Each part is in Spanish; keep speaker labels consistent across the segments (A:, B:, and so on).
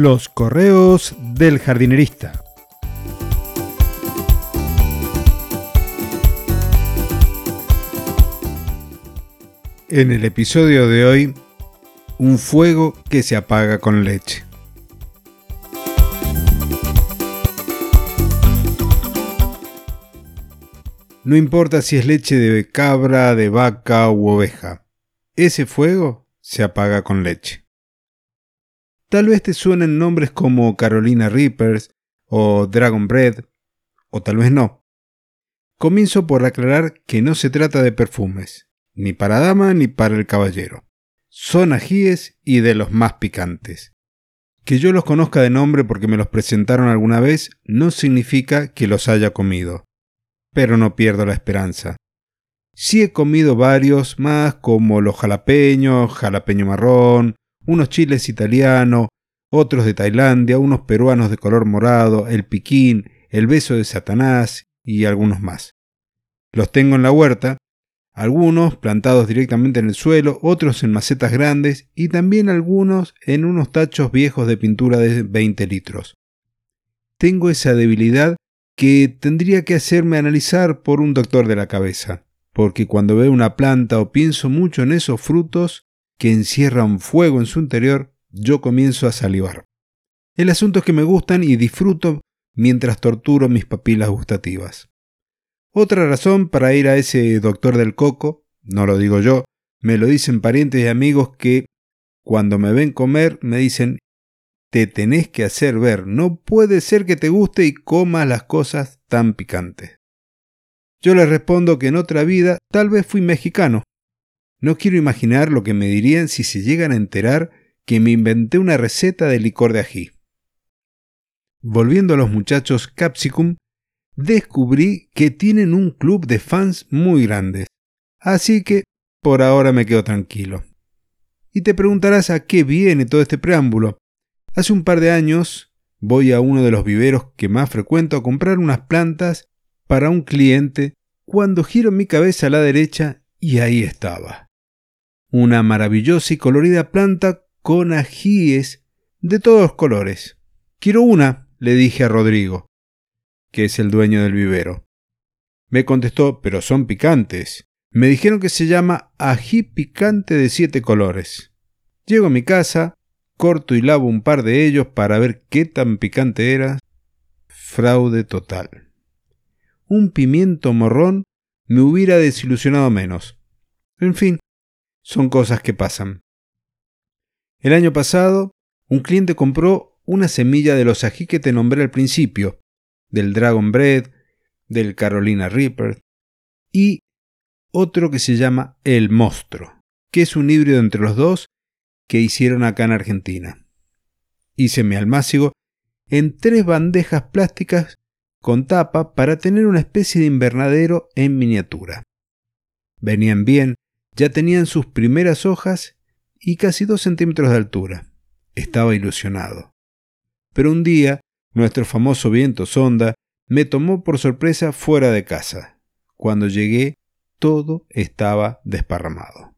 A: Los correos del jardinerista. En el episodio de hoy, un fuego que se apaga con leche. No importa si es leche de cabra, de vaca u oveja, ese fuego se apaga con leche. Tal vez te suenen nombres como Carolina Reapers o Dragon Bread, o tal vez no. Comienzo por aclarar que no se trata de perfumes, ni para dama ni para el caballero. Son ajíes y de los más picantes. Que yo los conozca de nombre porque me los presentaron alguna vez no significa que los haya comido, pero no pierdo la esperanza. Sí he comido varios más como los jalapeños, jalapeño marrón, unos chiles italianos, otros de Tailandia, unos peruanos de color morado, el piquín, el beso de Satanás y algunos más. Los tengo en la huerta, algunos plantados directamente en el suelo, otros en macetas grandes y también algunos en unos tachos viejos de pintura de 20 litros. Tengo esa debilidad que tendría que hacerme analizar por un doctor de la cabeza, porque cuando veo una planta o pienso mucho en esos frutos, que encierran fuego en su interior, yo comienzo a salivar. El asunto es que me gustan y disfruto mientras torturo mis papilas gustativas. Otra razón para ir a ese doctor del coco, no lo digo yo, me lo dicen parientes y amigos que cuando me ven comer me dicen te tenés que hacer ver, no puede ser que te guste y comas las cosas tan picantes. Yo les respondo que en otra vida tal vez fui mexicano, no quiero imaginar lo que me dirían si se llegan a enterar que me inventé una receta de licor de ají. Volviendo a los muchachos Capsicum, descubrí que tienen un club de fans muy grandes. Así que por ahora me quedo tranquilo. Y te preguntarás a qué viene todo este preámbulo. Hace un par de años voy a uno de los viveros que más frecuento a comprar unas plantas para un cliente cuando giro mi cabeza a la derecha y ahí estaba una maravillosa y colorida planta con ajíes de todos colores. Quiero una, le dije a Rodrigo, que es el dueño del vivero. Me contestó, pero son picantes. Me dijeron que se llama ají picante de siete colores. Llego a mi casa, corto y lavo un par de ellos para ver qué tan picante era. Fraude total. Un pimiento morrón me hubiera desilusionado menos. En fin, son cosas que pasan. El año pasado, un cliente compró una semilla de los ají que te nombré al principio, del Dragon Bread, del Carolina Reaper, y otro que se llama El Monstruo, que es un híbrido entre los dos que hicieron acá en Argentina. Hice mi almácigo en tres bandejas plásticas con tapa para tener una especie de invernadero en miniatura. Venían bien, ya tenían sus primeras hojas y casi dos centímetros de altura. Estaba ilusionado. Pero un día, nuestro famoso viento sonda me tomó por sorpresa fuera de casa. Cuando llegué, todo estaba desparramado.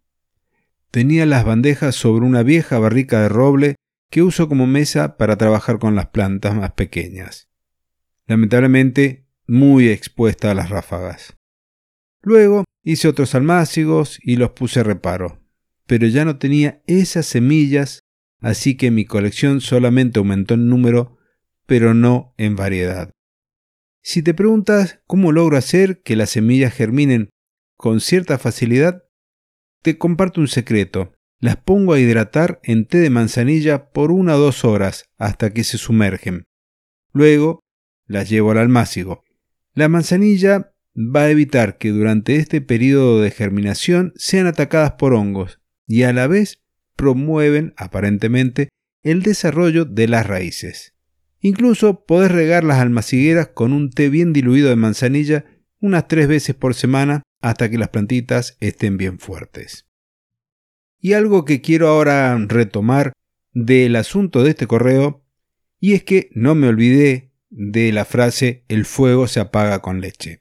A: Tenía las bandejas sobre una vieja barrica de roble que uso como mesa para trabajar con las plantas más pequeñas. Lamentablemente, muy expuesta a las ráfagas. Luego hice otros almácigos y los puse a reparo, pero ya no tenía esas semillas, así que mi colección solamente aumentó en número, pero no en variedad. Si te preguntas cómo logro hacer que las semillas germinen con cierta facilidad, te comparto un secreto. Las pongo a hidratar en té de manzanilla por una o dos horas hasta que se sumergen. Luego las llevo al almácigo. La manzanilla va a evitar que durante este periodo de germinación sean atacadas por hongos y a la vez promueven, aparentemente, el desarrollo de las raíces. Incluso podés regar las almacigueras con un té bien diluido de manzanilla unas tres veces por semana hasta que las plantitas estén bien fuertes. Y algo que quiero ahora retomar del asunto de este correo, y es que no me olvidé de la frase el fuego se apaga con leche.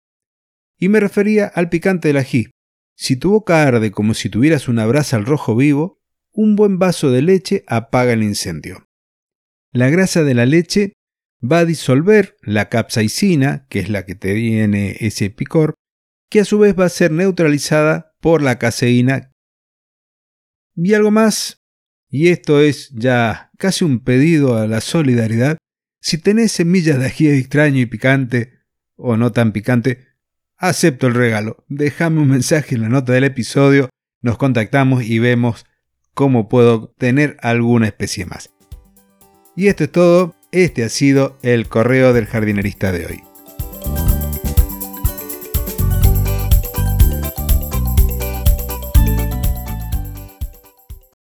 A: Y me refería al picante del ají. Si tu boca arde como si tuvieras una brasa al rojo vivo, un buen vaso de leche apaga el incendio. La grasa de la leche va a disolver la capsaicina, que es la que tiene ese picor, que a su vez va a ser neutralizada por la caseína. Y algo más, y esto es ya casi un pedido a la solidaridad, si tenés semillas de ají extraño y picante, o no tan picante, acepto el regalo. Déjame un mensaje en la nota del episodio, nos contactamos y vemos cómo puedo tener alguna especie más. Y esto es todo, este ha sido el correo del jardinerista de hoy.